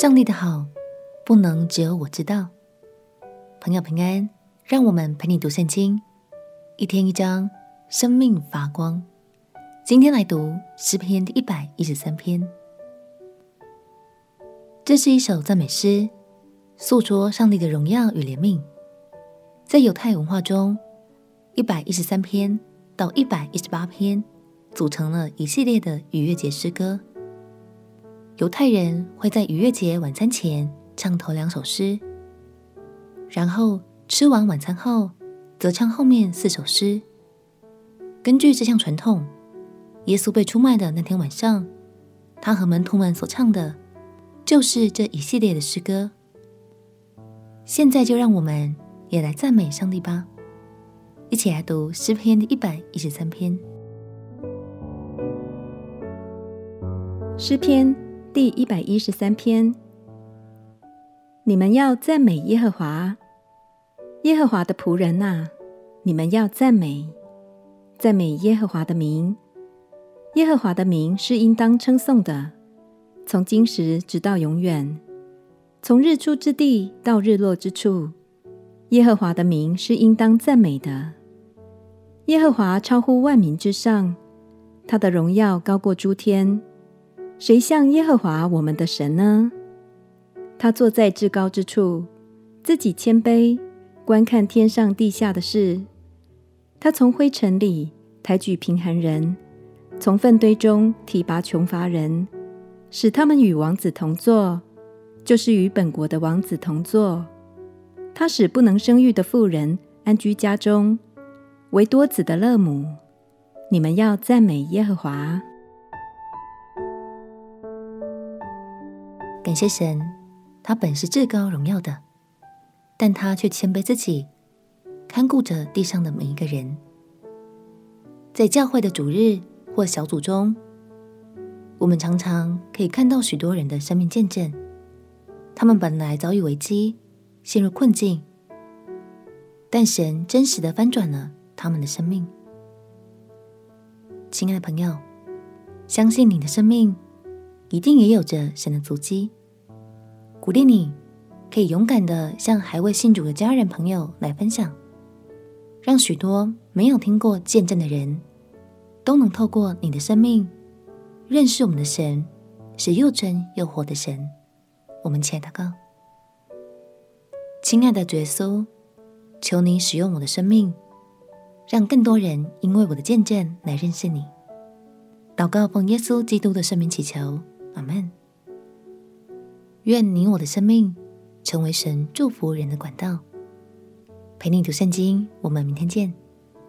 上帝的好，不能只有我知道。朋友平安，让我们陪你读圣经，一天一章，生命发光。今天来读诗篇第一百一十三篇。这是一首赞美诗，诉说上帝的荣耀与怜悯。在犹太文化中，一百一十三篇到一百一十八篇组成了一系列的逾越节诗歌。犹太人会在逾越节晚餐前唱头两首诗，然后吃完晚餐后，则唱后面四首诗。根据这项传统，耶稣被出卖的那天晚上，他和门徒们所唱的，就是这一系列的诗歌。现在就让我们也来赞美上帝吧，一起来读诗篇的一百一十三篇。诗篇。第一百一十三篇，你们要赞美耶和华，耶和华的仆人呐，你们要赞美，赞美耶和华的名。耶和华的名是应当称颂的，从今时直到永远，从日出之地到日落之处，耶和华的名是应当赞美的。耶和华超乎万民之上，他的荣耀高过诸天。谁像耶和华我们的神呢？他坐在至高之处，自己谦卑，观看天上地下的事。他从灰尘里抬举贫寒人，从粪堆中提拔穷乏人，使他们与王子同坐，就是与本国的王子同坐。他使不能生育的妇人安居家中，为多子的乐母。你们要赞美耶和华。感谢神，他本是至高荣耀的，但他却谦卑自己，看顾着地上的每一个人。在教会的主日或小组中，我们常常可以看到许多人的生命见证。他们本来遭遇危机，陷入困境，但神真实的翻转了他们的生命。亲爱的朋友，相信你的生命一定也有着神的足迹。鼓励你，可以勇敢的向还未信主的家人朋友来分享，让许多没有听过见证的人，都能透过你的生命，认识我们的神是又真又活的神。我们且祷告：亲爱的主耶稣，求你使用我的生命，让更多人因为我的见证来认识你。祷告奉耶稣基督的圣名祈求，阿门。愿你我的生命成为神祝福人的管道。陪你读圣经，我们明天见。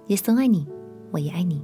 耶稣爱你，我也爱你。